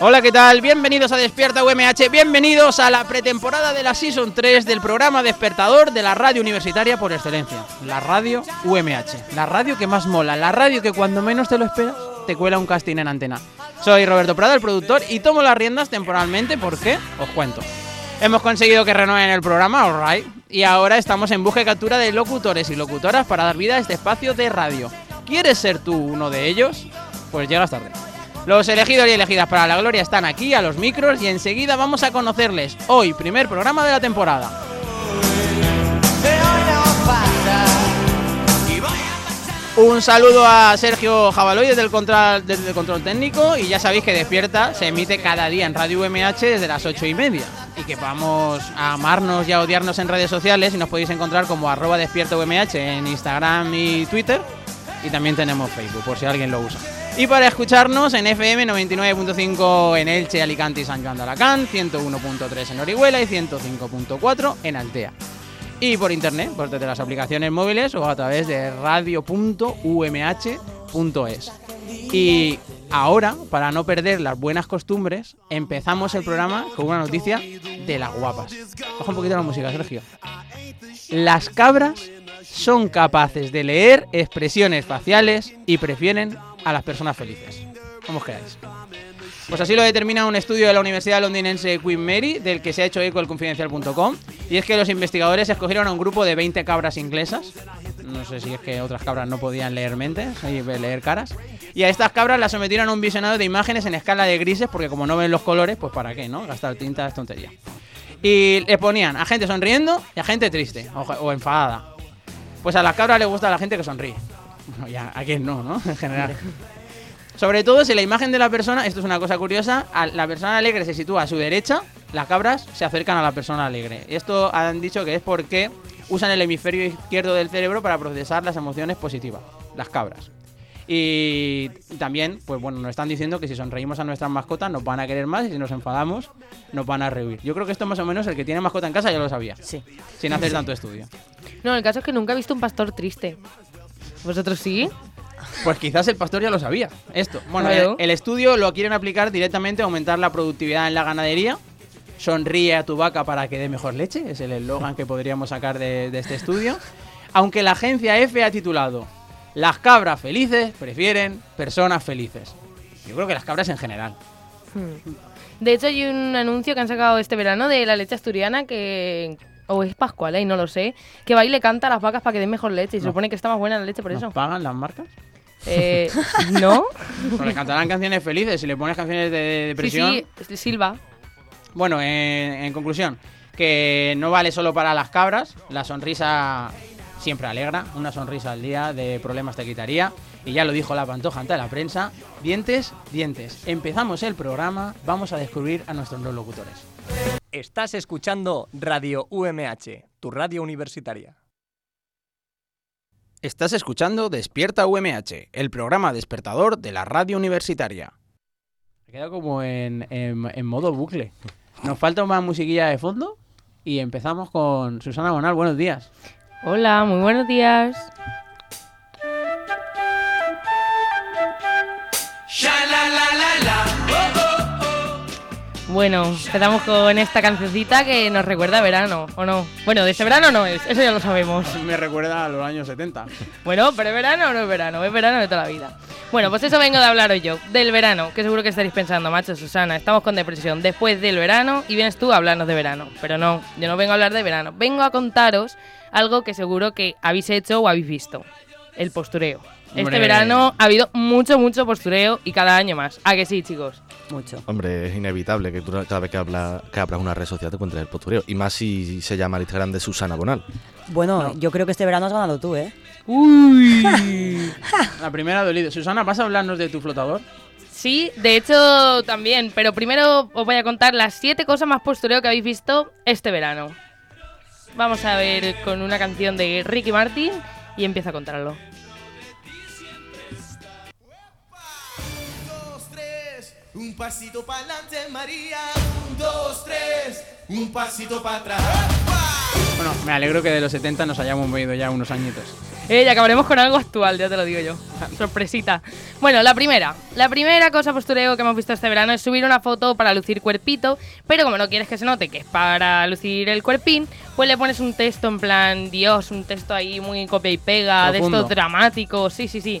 Hola, ¿qué tal? Bienvenidos a Despierta UMH, bienvenidos a la pretemporada de la Season 3 del programa Despertador de la radio universitaria por excelencia, la radio UMH, la radio que más mola, la radio que cuando menos te lo esperas te cuela un casting en antena. Soy Roberto Prado, el productor, y tomo las riendas temporalmente porque, os cuento, hemos conseguido que renueven el programa, alright, y ahora estamos en busca y captura de locutores y locutoras para dar vida a este espacio de radio. ¿Quieres ser tú uno de ellos? Pues llegas tarde. Los elegidos y elegidas para la gloria están aquí a los micros y enseguida vamos a conocerles. Hoy, primer programa de la temporada. Un saludo a Sergio Jabaloy desde el, control, técnico y ya sabéis que Despierta se emite cada día en Radio UMH desde las ocho y media y que vamos a amarnos y a odiarnos en redes sociales y nos podéis encontrar como arroba despierta UMH en Instagram y Twitter y también tenemos Facebook por si alguien lo usa. Y para escucharnos en FM 99.5 en Elche, Alicante y San Juan de Alacant, 101.3 en Orihuela y 105.4 en Altea. Y por internet, pues desde las aplicaciones móviles o a través de radio.umh.es. Y ahora, para no perder las buenas costumbres, empezamos el programa con una noticia de las guapas. Baja un poquito la música, Sergio. Las cabras son capaces de leer expresiones faciales y prefieren a las personas felices. ¿Cómo os quedáis? Pues así lo determina un estudio de la Universidad londinense Queen Mary, del que se ha hecho eco el confidencial.com, y es que los investigadores escogieron a un grupo de 20 cabras inglesas, no sé si es que otras cabras no podían leer mentes, leer caras, y a estas cabras las sometieron a un visionado de imágenes en escala de grises, porque como no ven los colores, pues para qué, ¿no? Gastar tinta es tontería. Y les ponían a gente sonriendo y a gente triste o enfadada. Pues a las cabras les gusta la gente que sonríe. Bueno, ya, a quién no, ¿no? En general. Sobre todo si la imagen de la persona, esto es una cosa curiosa, a la persona alegre se sitúa a su derecha, las cabras se acercan a la persona alegre. Esto han dicho que es porque usan el hemisferio izquierdo del cerebro para procesar las emociones positivas, las cabras. Y también, pues bueno, nos están diciendo que si sonreímos a nuestras mascotas nos van a querer más y si nos enfadamos nos van a rehuir. Yo creo que esto más o menos el que tiene mascota en casa ya lo sabía. Sí. Sin hacer tanto estudio. No, el caso es que nunca he visto un pastor triste. ¿Vosotros sí? Pues quizás el pastor ya lo sabía. Esto. Bueno, Claro. el, el estudio lo quieren aplicar directamente a aumentar la productividad en la ganadería. Sonríe a tu vaca para que dé mejor leche. Es el eslogan que podríamos sacar de, de este estudio. Aunque la agencia F ha titulado Las cabras felices prefieren personas felices. Yo creo que las cabras en general. Hmm. De hecho, hay un anuncio que han sacado este verano de la leche asturiana que. O es Pascual, ¿eh? no lo sé. Que va y le canta a las vacas para que den mejor leche. Y se No. supone que está más buena la leche por ¿Nos eso. pagan las marcas? Eh, ¿No? Pues le cantarán canciones felices. Si le pones canciones de Sí, depresión. sí, Silva. Bueno, en, en conclusión, que no vale solo para las cabras, la sonrisa siempre alegra, una sonrisa al día de problemas te quitaría, y ya lo dijo la pantoja ante la prensa, dientes, dientes. Empezamos el programa, vamos a descubrir a nuestros locutores. Estás escuchando Radio UMH, tu radio universitaria. Estás escuchando Despierta UMH, el programa despertador de la radio universitaria. Ha quedado como en, en- en modo bucle. Nos falta más musiquilla de fondo y empezamos con Susana Bonal. Buenos días. Hola, muy buenos días. Bueno, empezamos con esta cancioncita que nos recuerda a verano, ¿o no? Bueno, de ese verano no es, eso ya lo sabemos. Me recuerda a los años 70. Bueno, pero ¿es verano o no es verano? Es verano de toda la vida. Bueno, pues eso vengo de hablaros yo, del verano, que seguro que estaréis pensando, macho, Susana, estamos con depresión después del verano y vienes tú a hablarnos de verano. Pero no, yo no vengo a hablar de verano, vengo a contaros algo que seguro que habéis hecho o habéis visto, el postureo. Este verano ha habido mucho, mucho postureo y cada año más. ¿A que sí, chicos? Mucho. Hombre, es inevitable que tú cada vez que, habla, que abras una red social te encuentres el postureo. Y más si se llama el Instagram de Susana Bonal. Bueno, yo creo que este verano has ganado tú, ¿eh? Uy. La primera ha dolido. Susana, ¿vas a hablarnos de tu flotador? Sí, de hecho también, pero primero os voy a contar las siete cosas más postureo que habéis visto este verano. Vamos a ver con una canción de Ricky Martin y empieza a contarlo. un pasito para adelante, María. Un, dos, tres, un pasito para atrás. Bueno, me alegro que de los 70 nos hayamos movido ya unos añitos. Eh, y acabaremos con algo actual, ya te lo digo yo. Sorpresita. Bueno, la primera. La primera cosa postureo que hemos visto este verano es subir una foto para lucir cuerpito, pero como no quieres que se note que es para lucir el cuerpín, pues le pones un texto en plan, Dios, un texto ahí muy copia y pega, de Profundo. estos dramáticos, sí, sí, sí.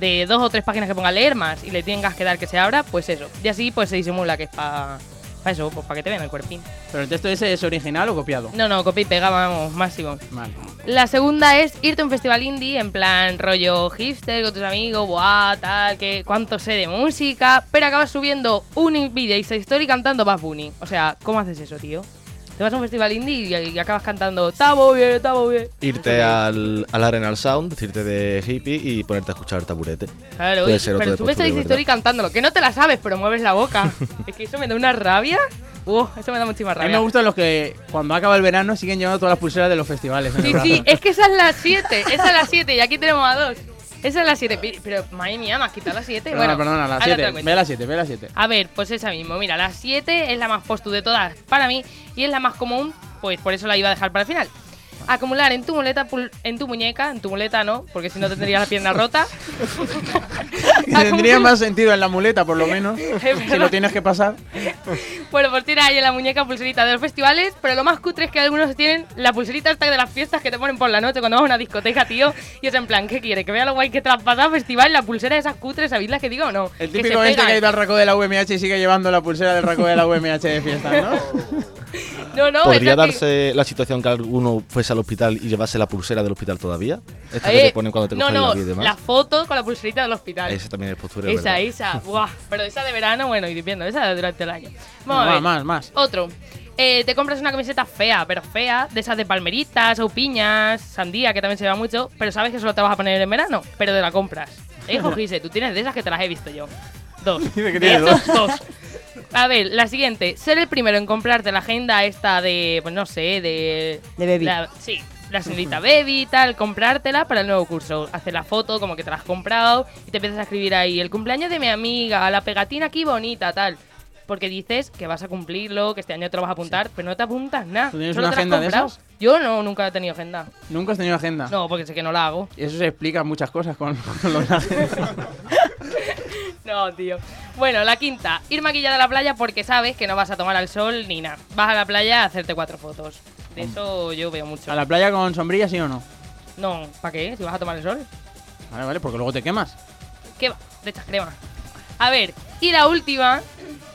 De dos o tres páginas que ponga leer más y le tengas que dar que se abra, pues eso. Y así pues se disimula que es para eso, pues para que te vean el cuerpín. ¿Pero el texto ese es original o copiado? No, no, copia y pega, vamos, máximo. Vale. La segunda es irte a un festival indie en plan rollo hipster con tus amigos, buah, tal, que cuánto sé de música, pero acabas subiendo un vídeo y esa story cantando Bad Bunny. O sea, ¿cómo haces eso, tío? Te vas a un festival indie y, y acabas cantando Estamos bien, estamos bien. Irte al, al Arenal Sound, decirte de hippie y ponerte a escuchar taburete. Claro, Puede y- ser pero esa postureo, story ¿verdad? cantándolo, que no te la sabes, pero mueves la boca. es que eso me da una rabia. Uh, eso me da muchísima A mí rabia. me gustan los que cuando acaba el verano siguen llevando todas las pulseras de los festivales. el Sí, sí, es que esa es la 7, esa es la 7 y aquí tenemos a dos. Esa es la 7, pero madre mía, me has quitado la 7. Perdona, Bueno, perdona, la ahora te 7. la cuento. Ve la 7, ve la 7. A ver, pues esa mismo. Mira, la 7 es la más postu de todas para mí y es la más común, pues por eso la iba a dejar para el final. Acumular en tu muleta, en tu muñeca, en tu muleta no, porque si no tendrías la pierna rota. Tendría más sentido en la muleta, por lo menos. si lo tienes que pasar. Bueno, pues tienes ahí en la muñeca pulserita de los festivales, pero lo más cutre es que algunos tienen la pulserita esta de las fiestas que te ponen por la noche cuando vas a una discoteca, tío. Y es en plan, ¿qué quiere? Que vea lo guay que pasado festival, la pulsera de esas cutres, ¿sabéis las que digo o no? El Que se típico este que pegan. ha ido al raco de la UMH y sigue llevando la pulsera del raco de la UMH de fiesta, ¿no? No, no, ¿Podría esa que- darse la situación que alguno fuese al hospital y llevase la pulsera del hospital todavía? Esta Eh, que te ponen cuando te no, no, la y demás. la foto con la pulserita del hospital. Ese también es postureo, Esa, ¿verdad? esa, buah, pero esa de verano, bueno, y invierno, esa durante el año. Vamos a Más, ver. más, más. Otro. Eh, te compras una camiseta fea, pero fea, de esas de palmeritas o piñas, sandía, que también se lleva mucho, pero sabes que solo te vas a poner en verano, pero te la compras. Eh, Jojise, tú tienes de esas que te las he visto yo. Dos. Dice que tiene esos, dos. A ver, la siguiente. Ser el primero en comprarte la agenda esta de, pues no sé, de... De Baby. la- sí, la señorita Baby y tal, comprártela para el nuevo curso. Hacer la foto como que te la has comprado y te empiezas a escribir ahí el cumpleaños de mi amiga, la pegatina aquí bonita, tal. Porque dices que vas a cumplirlo, que este año te lo vas a apuntar, pero no te apuntas nada. ¿Tú tienes Solo una te agenda de esas? Yo no, nunca he tenido agenda. Nunca has tenido agenda. No, porque sé que no la hago. Y eso se explica muchas cosas con, con lo de la agenda. No, tío. Bueno, la quinta, ir maquillada a la playa porque sabes que no vas a tomar al sol ni nada. Vas a la playa a hacerte cuatro fotos. De eso yo veo mucho. ¿A la playa con sombrilla, sí o no? No, ¿para qué? Si vas a tomar el sol. Vale, vale, porque luego te quemas. ¿Qué va? De crema. A ver, y la última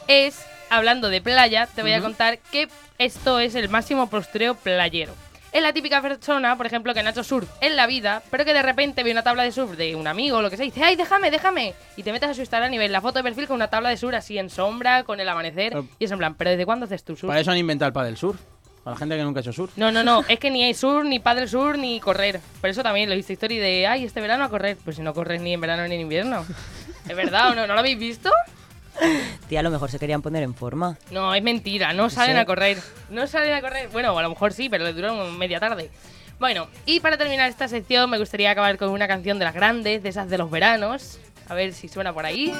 es, hablando de playa, te voy a contar que esto es el máximo postreo playero. Es la típica persona, por ejemplo, que no ha hecho surf en la vida, pero que de repente ve una tabla de surf de un amigo o lo que sea y dice, ¡ay, déjame, déjame! Y te metes a su Instagram y ves la foto de perfil con una tabla de surf así en sombra, con el amanecer. Pero- Y es en plan, ¿pero desde cuándo haces tu surf? Para eso han inventado el paddle surf. Para la gente que nunca ha hecho surf. No, no, no, es que ni hay sur, ni padre sur, ni correr. Por eso también lo hice historia de, ay, este verano a correr. Pues si no corres ni en verano ni en invierno. ¿Es verdad o no? ¿No lo habéis visto? Tía, a lo mejor se querían poner en forma. No, es mentira, no salen Sí. a correr. No salen a correr. Bueno, a lo mejor sí, pero le duraron media tarde. Bueno, y para terminar esta sección me gustaría acabar con una canción de las grandes, de esas de los veranos. A ver si suena por ahí.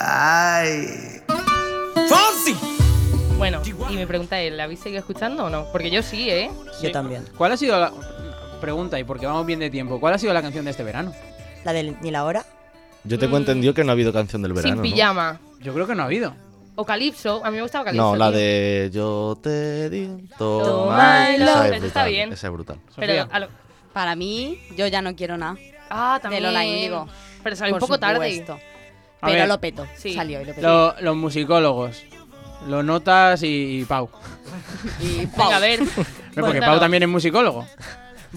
Ay. Fonsi. Bueno, y me pregunta él, ¿la habéis seguido escuchando o no? Porque yo sí, ¿eh? Yo también. ¿Cuál ha sido la. Pregunta, y porque vamos bien de tiempo. ¿Cuál ha sido la canción de este verano? La del ni la hora. Yo tengo Mm. entendido que no ha habido canción del verano. Sin ¿no? pijama. Yo creo que no ha habido. O Calypso, a mí me gustaba Calypso. No, la tío. de yo te di Toma y esa es está bien. Esa es brutal. Pero lo- Para mí, yo ya no quiero nada. Ah, también. Lola Índigo. Pero salió un poco tarde. A Pero ver, lo peto. Sí. Salió y lo peto. Lo- los musicólogos. Lo notas y, y Pau. Y Venga, a ver. No, Porque Pau también es musicólogo.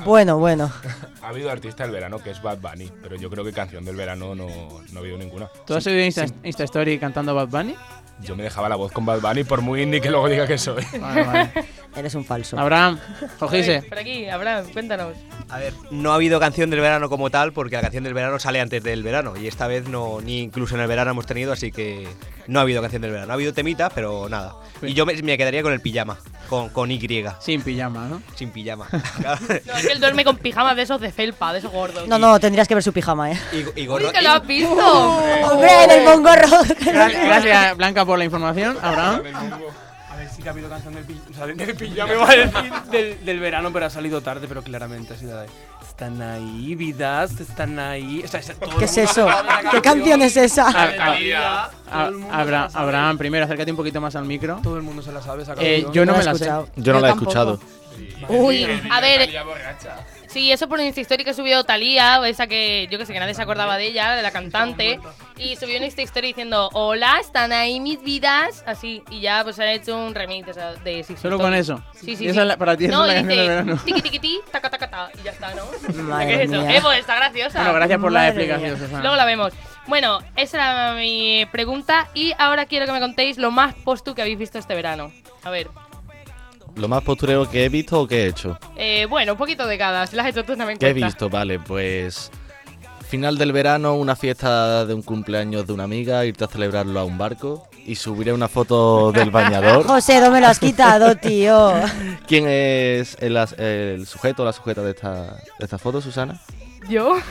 Bueno, bueno. Ha habido artista del verano que es Bad Bunny, pero yo creo que canción del verano no, no ha habido ninguna. ¿Tú has subido Insta, Insta Story cantando Bad Bunny? Yo me dejaba la voz con Bad Bunny por muy indie que luego diga que soy. Vale, vale. Eres un falso. Abraham, Jojise. Por aquí, Abraham, cuéntanos. A ver, no ha habido canción del verano como tal, porque la canción del verano sale antes del verano. Y esta vez no, ni incluso en el verano hemos tenido, así que no ha habido canción del verano. Ha habido temita, pero nada. Y yo me, me quedaría con el pijama, con, con Y, Sin pijama, ¿no? sin pijama. No, es que él duerme con pijamas de esos de felpa, de esos gordos. No, no, tendrías que ver su pijama, ¿eh? y, y Uy, gorro. que lo has visto. ¡Hombre, en el mongorro! Gra- Gracias, Blanca, por la información. Abraham. Que ha habido canción del, o sea, del pijama, iba a decir, del, del verano, pero ha salido tarde, pero claramente ha sido ahí. Están ahí, vidas, están ahí. O sea, todo ¿Qué es eso? ¿Qué canción es esa? A- De a- a-. Abraham, primero, acércate un poquito más al micro. Todo el mundo se la sabe, esa Eh, canción. yo no No me la he sé. escuchado. Yo no Yo la he tampoco. escuchado. Uy, a ver. Sí, eso por un Insta Story que subió Talía, esa que yo que sé que nadie se acordaba de ella, de la cantante, y subió un Insta Story diciendo, hola, están ahí mis vidas, así, y ya pues han hecho un remix o sea, de Insta Solo Story. con eso. Sí, sí, Y esa sí. es la- para ti no, es la dice, verano. tiqui tiqui ti, taca taca ta, y ya está, ¿no? Madre ¿Qué es eso? mía. Eh, pues está graciosa. Bueno, gracias por la Madre explicación, mía. Susana. Luego la vemos. Bueno, esa era mi pregunta y ahora quiero que me contéis lo más postu que habéis visto este verano. A ver, Lo más postureo que he visto o que he hecho. eh, bueno, un poquito de cada, si las has hecho tú también ¿Qué he visto? Vale, pues. Final del verano, una fiesta de un cumpleaños de una amiga, irte a celebrarlo a un barco y subiré una foto del bañador. José, no me lo has quitado, tío. ¿Quién es el, sujeto o la sujeta de esta, de esta foto, Susana? ¿Yo?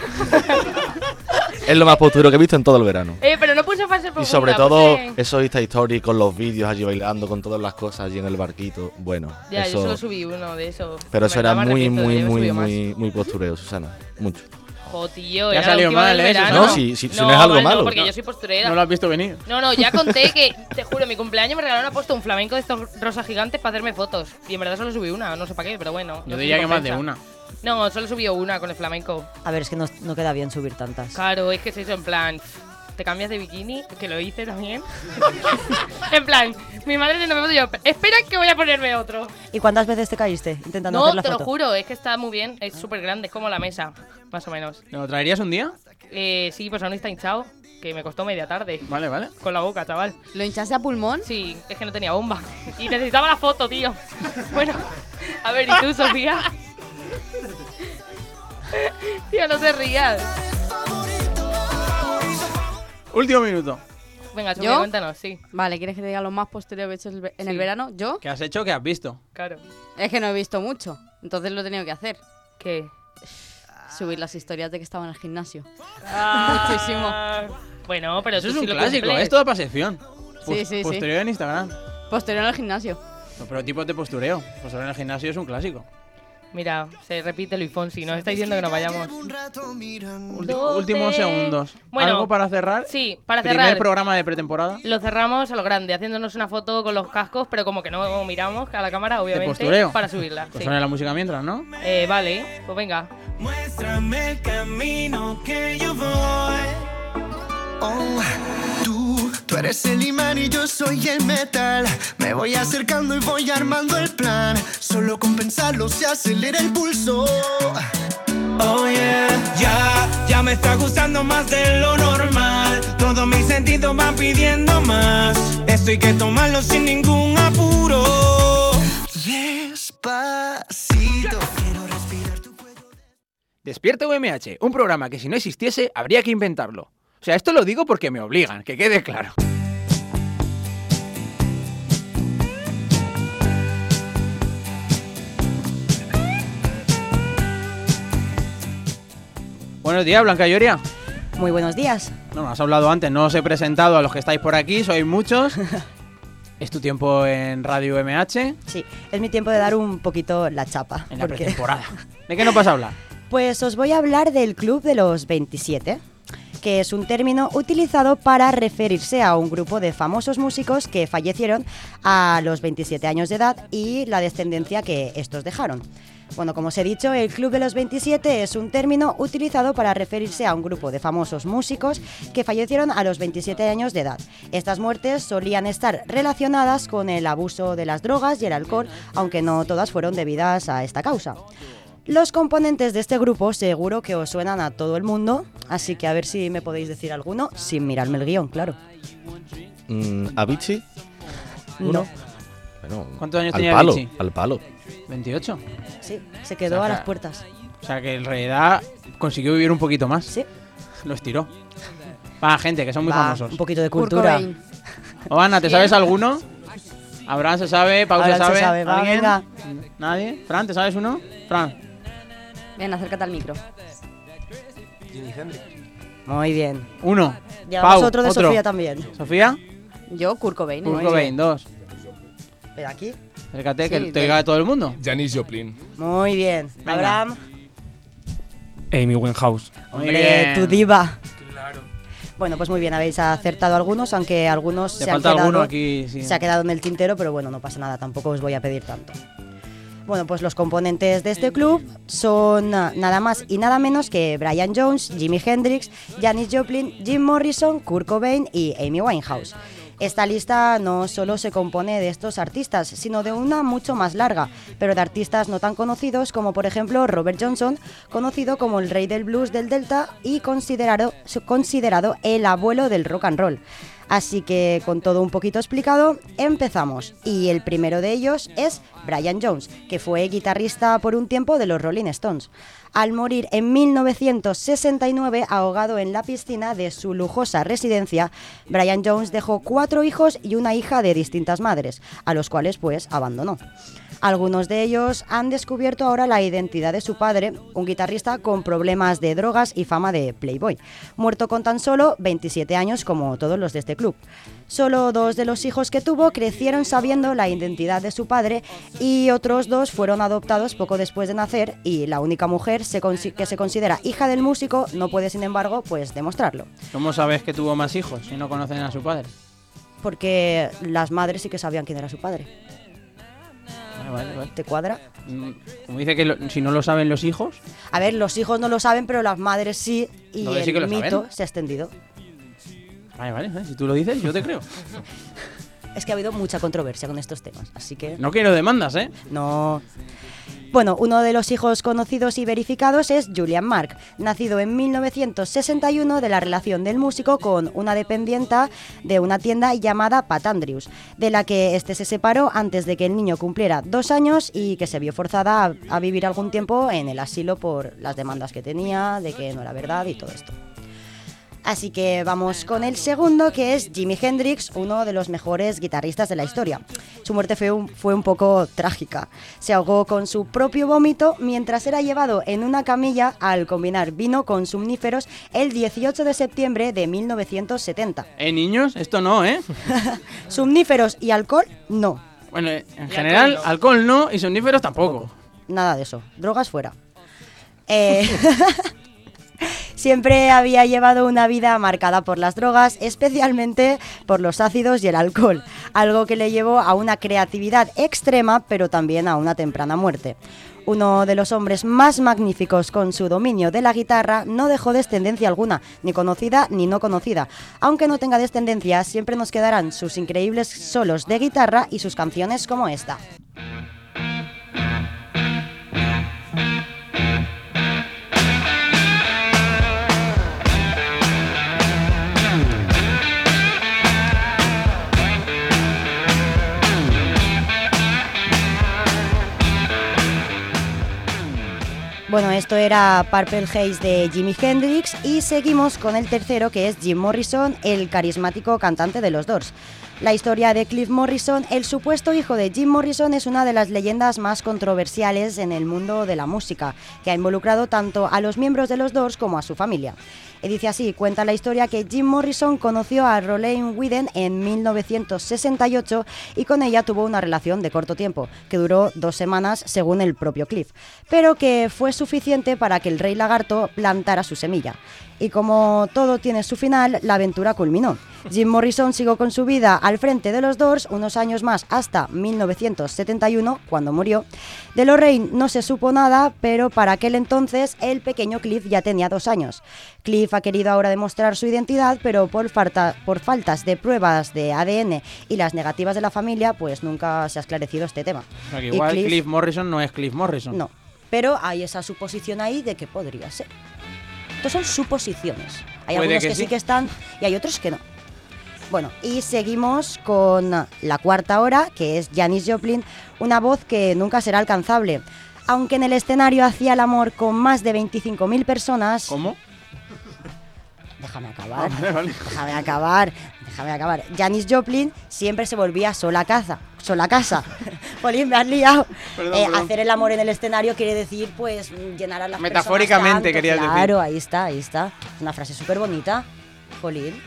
Es lo más postureo que he visto en todo el verano. Eh, pero no. Y sobre todo puse- esos Insta Stories con los vídeos allí bailando con todas las cosas allí en el barquito. Bueno, Ya, yo eso. solo subí uno de esos. pero eso era muy, muy, muy, muy, muy postureo, Susana. Mucho. Jo, tío, salido última mal, ¿eh? No, si- si- si no es algo mal, malo. porque No. yo soy posturera. No lo has visto venir. No, no, ya conté que, te juro, mi cumpleaños me regalaron puesto un flamenco de estos rosas gigantes para hacerme fotos. Y en verdad solo subí una, no sé para qué, pero bueno. no Yo diría que más de una. No, solo subí una con el flamenco. A ver, es que no, no queda bien subir tantas. Claro, es que es eso, en plan. ¿Te cambias de bikini? Que lo hice también. en plan, mi madre no me puso yo. Espera que voy a ponerme otro. ¿Y cuántas veces te caíste intentando No, hacer la te lo foto? juro, es que está muy bien. Es súper grande, es como la mesa, más o menos. ¿Lo traerías un día? Eh, sí, pues aún está hinchado, que me costó media tarde. Vale, vale. Con la boca, chaval. ¿Lo hinchaste a pulmón? Sí, es que no tenía bomba. Y necesitaba la foto, tío. Bueno, a ver, ¿y tú, Sofía? tío, no se rías. Último minuto. Venga, Sofía, ¿Yo? cuéntanos, sí. Vale, ¿quieres que te diga lo más posterior que he hecho el ve- en el verano? ¿Yo? ¿Qué has hecho? ¿Qué has visto? Claro. Es que no he visto mucho. Entonces lo he tenido que hacer. ¿Qué? Subir las historias de que estaba en el gimnasio. Muchísimo. Bueno, pero Eso tú es sí un lo clásico, cumples. es toda para sección. Sí, sí, sí. Posterior en Instagram. Posterior al gimnasio. No, pero tipos de postureo. Posterior en el gimnasio es un clásico. Mira, se repite Luis Fonsi, nos está diciendo que nos vayamos. Últimos segundos. Bueno, ¿Algo para cerrar? Sí, para Primer cerrar. programa de pretemporada. Lo cerramos a lo grande, haciéndonos una foto con los cascos, pero como que no miramos a la cámara, obviamente, postureo. para subirla. Pues sí. suena la música mientras, ¿no? Eh, vale, pues venga. Muéstrame el camino que yo voy. Oh, tú, eres el imán y yo soy el metal. Me voy acercando y voy armando el plan. Solo con pensarlo se acelera el pulso. Oh yeah, ya, ya me está gustando más de lo normal. Todos mis sentidos van pidiendo más. Esto hay que tomarlo sin ningún apuro. Despacito, quiero respirar tu Despierta UMH, un programa que si no existiese habría que inventarlo. O sea, esto lo digo porque me obligan, que quede claro. Buenos días, Blanca Lloria. Muy buenos días. No, has hablado antes, no os he presentado a los que estáis por aquí, sois muchos. es tu tiempo en Radio UMH, Sí, es mi tiempo de dar un poquito la chapa. en la porque- pretemporada. ¿De qué nos vas a hablar? Pues os voy a hablar del Club de los 27. Que es un término utilizado para referirse a un grupo de famosos músicos que fallecieron a los 27 años de edad y la descendencia que estos dejaron. Bueno, como os he dicho, el Club de los 27 es un término utilizado para referirse a un grupo de famosos músicos que fallecieron a los 27 años de edad. Estas muertes solían estar relacionadas con el abuso de las drogas y el alcohol, aunque no todas fueron debidas a esta causa. Los componentes de este grupo seguro que os suenan a todo el mundo, así que a ver si me podéis decir alguno sin mirarme el guion, claro. Mm, ¿Avicii? No. Bueno, ¿Cuántos años al tenía palo, Avicii? Al palo. 28. Sí, se quedó O sea, a las puertas. O sea que en realidad consiguió vivir un poquito más. Sí. Lo estiró. Va, gente, que son muy Va, famosos. Un poquito de cultura. O Ana, ¿te sabes alguno? Abraham se sabe, Pau se Abraham se sabe. sabe, va, ¿Alguien? venga. ¿Nadie? ¿Fran, te sabes uno? Fran. Ven, acércate al micro. Jimi Hendrix. Muy bien. Uno. Llevamos Pau, otro de Sofía también. ¿Sofía? Yo, Kurt Cobain. Kurt Muy Cobain, bien. dos. Ven aquí. Acércate, que Sí, te ven. oiga todo el mundo. Janis Joplin. Muy bien. Venga. Abraham. Amy Winehouse. Hombre, bien. tu diva. Claro. Bueno, pues muy bien, habéis acertado algunos, aunque algunos Te se han falta quedado, alguno aquí. sí. se ha quedado en el tintero, pero bueno, no pasa nada, tampoco os voy a pedir tanto. Bueno, pues los componentes de este club son ah, nada más y nada menos que Brian Jones, Jimi Hendrix, Janis Joplin, Jim Morrison, Kurt Cobain y Amy Winehouse. Esta lista no solo se compone de estos artistas, sino de una mucho más larga, pero de artistas no tan conocidos como por ejemplo Robert Johnson, conocido como el rey del blues del Delta y considerado, considerado el abuelo del rock and roll. Así que con todo un poquito explicado, empezamos. Y el primero de ellos es Brian Jones, que fue guitarrista por un tiempo de los Rolling Stones. Al morir en 1969 ahogado en la piscina de su lujosa residencia, Brian Jones dejó cuatro hijos y una hija de distintas madres, a los cuales pues abandonó. Algunos de ellos han descubierto ahora la identidad de su padre, un guitarrista con problemas de drogas y fama de playboy, muerto con tan solo 27 años como todos los de este club. Solo dos de los hijos que tuvo crecieron sabiendo la identidad de su padre y otros dos fueron adoptados poco después de nacer y la única mujer se que se considera hija del músico no puede sin embargo pues demostrarlo, ¿Cómo sabes que tuvo más hijos si no conocen a su padre? porque las madres sí que sabían quién era su padre. Vale, vale, vale. ¿Te cuadra? Mm, Como dice que lo- si no lo saben los hijos, A ver, los hijos no lo saben, pero las madres sí y el sí mito saben. se ha extendido. vale, vale, vale, si tú lo dices, yo te creo. Es que ha habido mucha controversia con estos temas, así que No quiero demandas, ¿eh? no. Bueno, uno de los hijos conocidos y verificados es Julian Mark, nacido en 1961 de la relación del músico con una dependienta de una tienda llamada Pat Andrews, de la que este se separó antes de que el niño cumpliera dos años y que se vio forzada a, a vivir algún tiempo en el asilo por las demandas que tenía, de que no era verdad y todo esto. Así que vamos con el segundo, que es Jimi Hendrix, uno de los mejores guitarristas de la historia. Su muerte fue un, fue un poco trágica. Se ahogó con su propio vómito mientras era llevado en una camilla al combinar vino con somníferos el 18 de septiembre de 1970. ¿Eh, niños? Esto no, ¿eh? Somníferos y alcohol, no. Bueno, en general, alcohol no y somníferos tampoco. Nada de eso. Drogas fuera. Eh, Siempre había llevado una vida marcada por las drogas, especialmente por los ácidos y el alcohol, algo que le llevó a una creatividad extrema, pero también a una temprana muerte. Uno de los hombres más magníficos con su dominio de la guitarra no dejó descendencia alguna, ni conocida ni no conocida. Aunque no tenga descendencia, siempre nos quedarán sus increíbles solos de guitarra y sus canciones como esta. Bueno, esto era Purple Haze de Jimi Hendrix y seguimos con el tercero que es Jim Morrison, el carismático cantante de los Doors. La historia de Cliff Morrison, el supuesto hijo de Jim Morrison, es una de las leyendas más controversiales en el mundo de la música, que ha involucrado tanto a los miembros de los Doors como a su familia. Y dice así, cuenta la historia que Jim Morrison conoció a Rolene Whedon en 1968 y con ella tuvo una relación de corto tiempo, que duró dos semanas según el propio Cliff, pero que fue suficiente para que el rey lagarto plantara su semilla. Y como todo tiene su final, la aventura culminó. Jim Morrison siguió con su vida al frente de los Doors unos años más hasta 1971, cuando murió. De Lorraine no se supo nada, pero para aquel entonces el pequeño Cliff ya tenía dos años. Cliff ha querido ahora demostrar su identidad, pero por, falta, por faltas de pruebas de ADN y las negativas de la familia, pues nunca se ha esclarecido este tema. O sea, que Y igual Cliff- Cliff Morrison no es Cliff Morrison. No, pero hay esa suposición ahí de que podría ser. Son suposiciones. Hay algunos que que, sí. sí. que están y hay otros que no. Bueno, y seguimos con la cuarta hora, que es Janis Joplin, una voz que nunca será alcanzable. Aunque en el escenario hacía el amor con más de 25.000 personas... ¿Cómo? Déjame acabar. Vale. Déjame acabar. Déjame acabar. Janis Joplin siempre se volvía sola a casa. Sola a casa. Jolín, me has liado. Perdón, Eh, perdón. Hacer el amor en el escenario quiere decir, pues, llenar a las Metafóricamente, personas tanto. querías decir. Claro, ahí está, ahí está. Es una frase súper bonita. Jolín.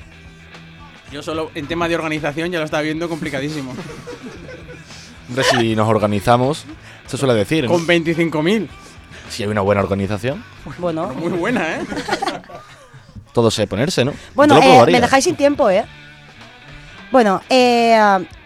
Yo solo en tema de organización ya lo estaba viendo complicadísimo. Hombre, si nos organizamos, se suele decir. ¿no? Con 25.000. Si hay una buena organización, Bueno, Muy buena, ¿eh? todo sé ponerse, ¿no? bueno eh, me dejáis sin tiempo, ¿eh? Bueno, eh,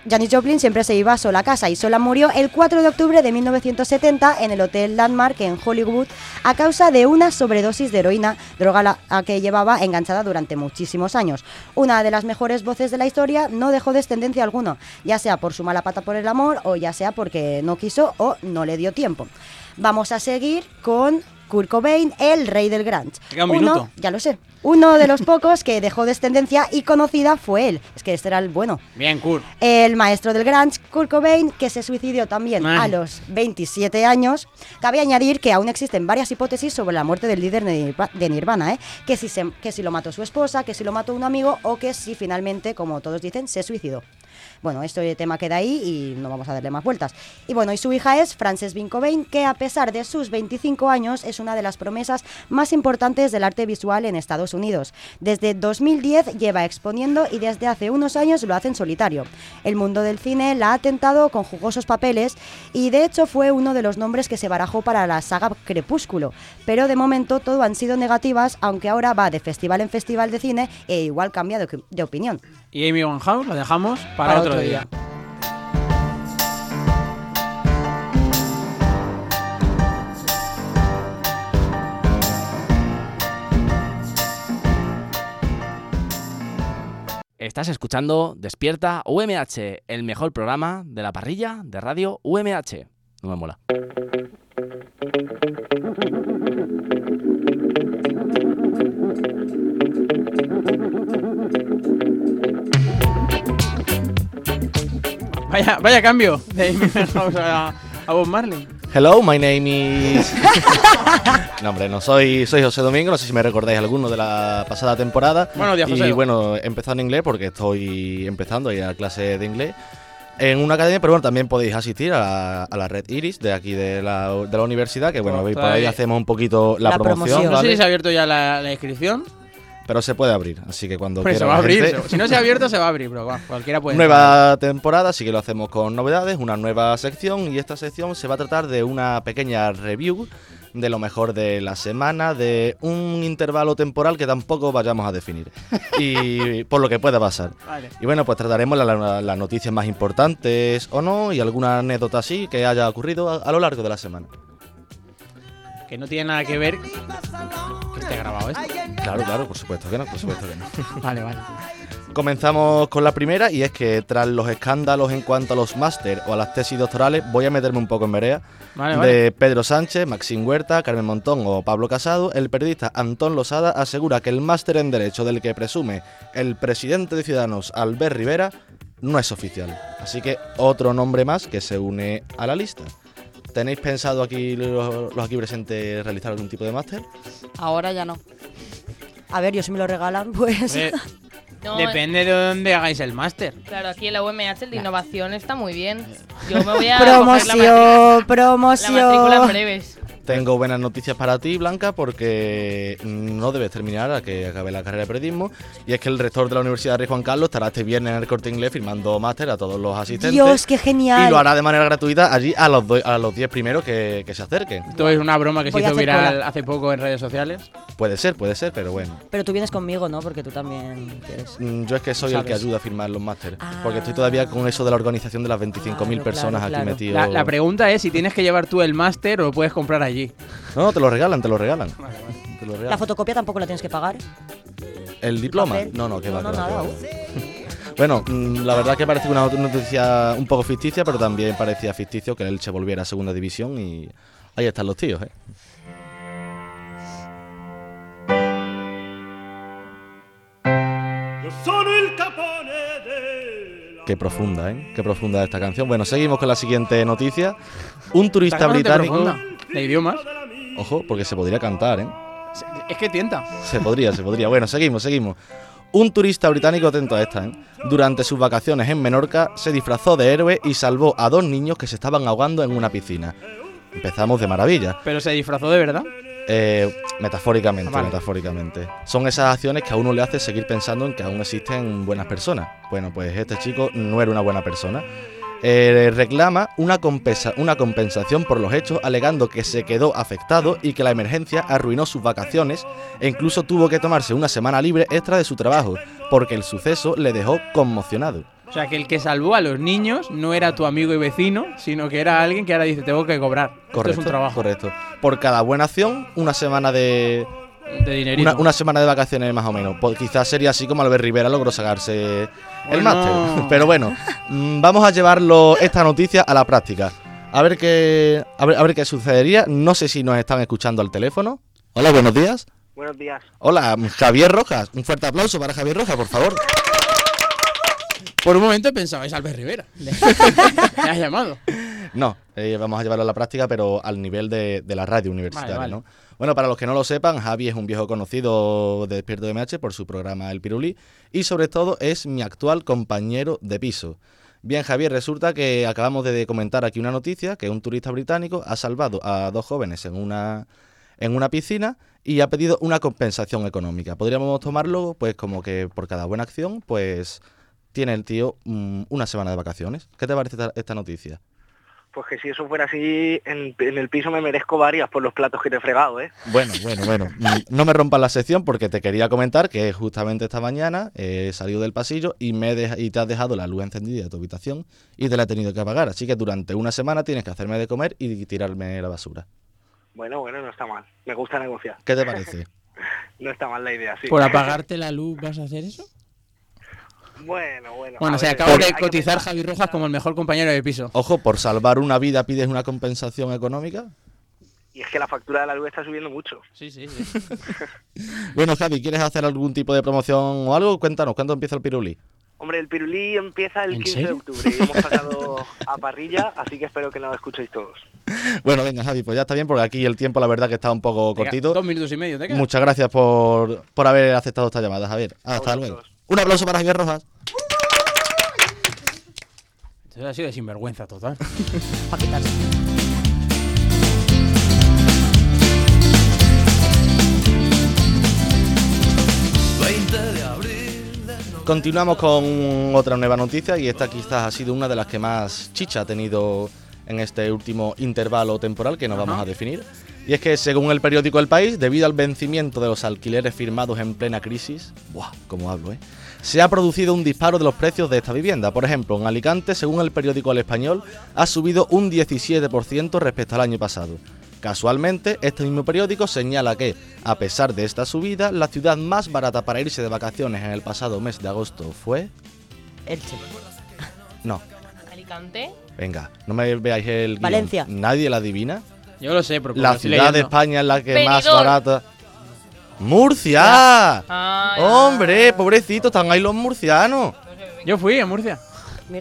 Janis Joplin siempre se iba sola a casa y sola murió el 4 de octubre de 1970 en el Hotel Landmark en Hollywood a causa de una sobredosis de heroína, droga la- a que llevaba enganchada durante muchísimos años. Una de las mejores voces de la historia no dejó descendencia alguna, ya sea por su mala pata por el amor o ya sea porque no quiso o no le dio tiempo. Vamos a seguir con Kurt Cobain, el rey del grunge. Uno- minuto. ya lo sé. Uno de los pocos que dejó descendencia y conocida fue él. Es que este era el bueno. Bien, Kurt. El maestro del grunge, Kurt Cobain, que se suicidió también Ay. a los 27 años. Cabe añadir que aún existen varias hipótesis sobre la muerte del líder de Nirvana, ¿eh? que, si se- que si lo mató su esposa, que si lo mató un amigo o que si finalmente, como todos dicen, se suicidó. Bueno, este tema queda ahí y no vamos a darle más vueltas. Y bueno, y su hija es Frances Bean Cobain, que a pesar de sus 25 años es una de las promesas más importantes del arte visual en Estados Unidos. Desde 2010 lleva exponiendo y desde hace unos años lo hace en solitario. El mundo del cine la ha tentado con jugosos papeles y de hecho fue uno de los nombres que se barajó para la saga Crepúsculo. Pero de momento todo han sido negativas, aunque ahora va de festival en festival de cine e igual cambia de opinión. Y Amy Winehouse la dejamos para, Para otro, otro día. Estás escuchando Despierta UMH, el mejor programa de la parrilla de radio UMH. No me mola. Vaya, vaya cambio de Amy Winehouse a, a Bob Marley. Hello, my name is. no, hombre, no soy, soy José Domingo. No sé si me recordáis alguno de la pasada temporada. Buenos días, Y José. bueno, he empezado en inglés porque estoy empezando a ir a clase de inglés en una academia, pero bueno, también podéis asistir a, a la Red Iris de aquí de la, de la universidad, que bueno, veis por ahí hacemos un poquito la, La promoción, promoción. No sé si se ha abierto ya la, la inscripción. Pero se puede abrir, así que cuando Pues se quiera va a abrir. gente- Si no se ha abierto, se va a abrir, pero bueno, cualquiera puede. Nueva temporada, así que lo hacemos con novedades, una nueva sección y esta sección se va a tratar de una pequeña review de lo mejor de la semana, de un intervalo temporal que tampoco vayamos a definir y por lo que pueda pasar. Vale. Y bueno, pues trataremos la- la- las noticias más importantes o no y alguna anécdota así que haya ocurrido a, a lo largo de la semana. Que no tiene nada que ver esté grabado esto. Claro, claro, por supuesto que no, por supuesto que no. Vale, vale. Comenzamos con la primera y es que tras los escándalos en cuanto a los máster o a las tesis doctorales, voy a meterme un poco en vereda, Vale, de vale. Pedro Sánchez, Maxim Huerta, Carmen Montón o Pablo Casado, el periodista Antón Losada asegura que el máster en Derecho del que presume el presidente de Ciudadanos, Albert Rivera, no es oficial. Así que otro nombre más que se une a la lista. ¿Tenéis pensado aquí los, los aquí presentes realizar algún tipo de máster? Ahora ya no. A ver, yo si me lo regalan, pues... Eh, No, Depende de dónde hagáis el máster. Claro, aquí en la UMH el de innovación está muy bien. Yo me voy a coger la Promoción, matrícula- La matrícula en promoción. breves. Tengo buenas noticias para ti, Blanca, porque no debes terminar a que acabe la carrera de periodismo. Y es que el rector de la Universidad Rey Juan Carlos estará este viernes en el corte inglés firmando máster a todos los asistentes. Dios, qué genial. Y lo hará de manera gratuita allí a los, do- a los 10 primeros que, que se acerquen. Esto es una broma que se Voy hizo viral cola. hace poco en redes sociales. Puede ser, puede ser, pero bueno. Pero tú vienes conmigo, ¿no? Porque tú también quieres. Mm, Yo es que soy el que ayuda a firmar los másteres. Porque estoy todavía con eso de la organización de las 25.000 personas claro, aquí claro. metidos. La, la pregunta es si tienes que llevar tú el máster o lo puedes comprar allí. No, te lo regalan, te lo regalan. Te lo La fotocopia tampoco la tienes que pagar. ¿El diploma? No, no, que va, No, que no, va. Bueno, mm, la verdad que parece una noticia un poco ficticia, pero también parecía ficticio que el Elche volviera a segunda división y ahí están los tíos, ¿eh? Qué profunda, ¿eh? Qué profunda esta canción. Bueno, seguimos con la siguiente noticia. Un turista británico... De idiomas. Ojo, porque se podría cantar, ¿eh? Es que tienta. Se podría, se podría. Bueno, seguimos, seguimos. Un turista británico, atento a esta, ¿eh? Durante sus vacaciones en Menorca se disfrazó de héroe y salvó a dos niños que se estaban ahogando en una piscina. Empezamos de maravilla. Pero se disfrazó de verdad. Eh, metafóricamente, Vale. metafóricamente. Son esas acciones que a uno le hace seguir pensando en que aún existen buenas personas. Bueno, pues este chico no era una buena persona. Eh, reclama una, compensa- una compensación por los hechos, alegando que se quedó afectado y que la emergencia arruinó sus vacaciones e incluso tuvo que tomarse una semana libre extra de su trabajo, porque el suceso le dejó conmocionado. O sea, que el que salvó a los niños no era tu amigo y vecino, sino que era alguien que ahora dice, tengo que cobrar. Esto Correcto, es un trabajo. correcto. Por cada buena acción, una semana de, De. Una, una semana de vacaciones más o menos. Pues quizás sería así como Albert Rivera logró sacarse el máster. Pero bueno, mm, vamos a llevarlo esta noticia a la práctica. A ver qué a ver, a ver qué sucedería. No sé si nos están escuchando al teléfono. Hola, buenos días. Buenos días. Hola, Javier Rojas. Un fuerte aplauso para Javier Rojas, por favor. Por un momento pensabais Albert Rivera. Le has llamado. No, eh, vamos a llevarlo a la práctica, pero al nivel de, de la radio universitaria, Vale, vale. ¿no? Bueno, para los que no lo sepan, Javi es un viejo conocido de Despierto de MH por su programa El Pirulí y sobre todo es mi actual compañero de piso. Bien, Javier, resulta que acabamos de comentar aquí una noticia que un turista británico ha salvado a dos jóvenes en una en una piscina y ha pedido una compensación económica. Podríamos tomarlo pues como que por cada buena acción pues tiene el tío mm, una semana de vacaciones. ¿Qué te parece esta- esta noticia? Pues que si eso fuera así, en, en el piso me merezco varias por los platos que te he fregado, ¿eh? Bueno, bueno, bueno. Mm, No me rompas la sección porque te quería comentar que justamente esta mañana he salido del pasillo y, me he deja- y te has dejado la luz encendida de tu habitación y te la he tenido que apagar. Así que durante una semana tienes que hacerme de comer y tirarme la basura. Bueno, bueno, no está mal. Me gusta negociar. ¿Qué te parece? no está mal la idea, sí. ¿Por apagarte la luz vas a hacer eso? Bueno, bueno. Bueno, a se ver, acaba hay de cotizar. Javi Rojas como el mejor compañero de piso. Ojo, por salvar una vida pides una compensación económica. Y es que la factura de la luz está subiendo mucho. Sí, sí, sí. Bueno, Javi, ¿quieres hacer algún tipo de promoción o algo? Cuéntanos, ¿cuándo empieza el pirulí? Hombre, el pirulí empieza el ¿En 15 de octubre y hemos pasado a parrilla, así que espero que lo escuchéis todos. Bueno, venga, Javi, pues ya está bien porque aquí el tiempo la verdad que está un poco Venga, cortito. Dos minutos y medio, ¿te queda? Muchas gracias por, por haber aceptado esta llamada, Javier. Hasta luego. Un aplauso para Javier Rojas. Eso ha sido de sinvergüenza total. Continuamos con otra nueva noticia y esta quizás ha sido una de las que más chicha ha tenido en este último intervalo temporal que nos vamos a definir. Y es que según el periódico El País, debido al vencimiento de los alquileres firmados en plena crisis, ¡buah! Como hablo, ¿eh? Se ha producido un disparo de los precios de esta vivienda. Por ejemplo, en Alicante, según el periódico El Español, ha subido un 17% respecto al año pasado. Casualmente, este mismo periódico señala que, a pesar de esta subida, la ciudad más barata para irse de vacaciones en el pasado mes de agosto fue... Elche. No, Alicante. venga, no me veáis el guion. Valencia. ¿Nadie la adivina? Yo lo sé, pero La ciudad de. España es la que más Benidorm. barata... ¡Murcia! Ah, ¡Hombre, pobrecito, están ahí los murcianos! Yo fui a Murcia.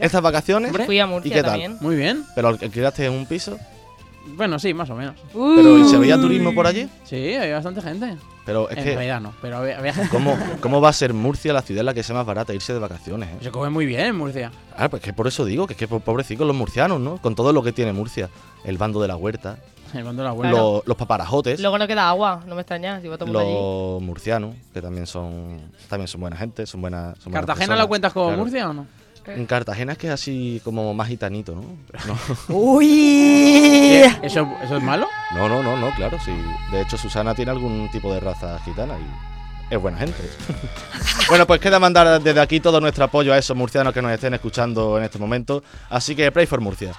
¿Estas vacaciones? Fui a Murcia ¿Y qué tal? también. Muy bien. ¿Pero alquilaste en un piso? Bueno, sí, más o menos. ¿Pero ¿y se veía turismo por allí? Sí, había bastante gente. Pero es en que, realidad no, pero a ver, a ver. ¿cómo, ¿cómo va a ser Murcia la ciudad en la que sea más barata irse de vacaciones? eh? Se come muy bien en Murcia. Ah, pues que por eso digo, que es que po- pobrecicos los murcianos, ¿no? Con todo lo que tiene Murcia. El bando de la huerta, El bando de la huerta. los, los paparajotes, Luego no queda agua, no me extraña si va todo el mundo allí. los murcianos, que también son también son buena gente, son buenas. Son buenas ¿Cartagena personas. la cuentas como Claro. Murcia o no? En Cartagena es que es así como más gitanito, ¿no? No. ¡Uy! ¿Eso, ¿Eso es malo? No, no, no, no, claro, sí. De hecho, Susana tiene algún tipo de raza gitana y es buena gente. bueno, pues queda mandar desde aquí todo nuestro apoyo a esos murcianos que nos estén escuchando en este momento. Así que pray for Murcia.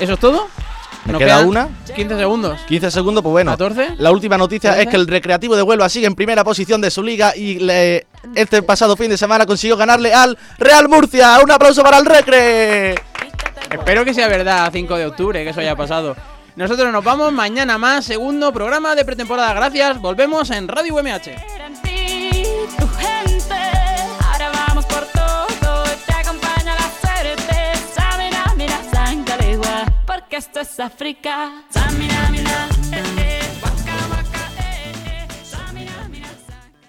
¿Eso es todo? ¿Me ¿Nos queda una? 15 segundos. 15 segundos, pues bueno. 14. La última noticia es 13. que el Recreativo de Huelva sigue en primera posición de su liga y le- este pasado fin de semana consiguió ganarle al Real Murcia. Un aplauso para el Recre. Espero que sea verdad, 5 de octubre, que eso haya pasado. Nosotros nos vamos mañana más, segundo programa de pretemporada. Gracias, volvemos en Radio UMH. Porque esto es África.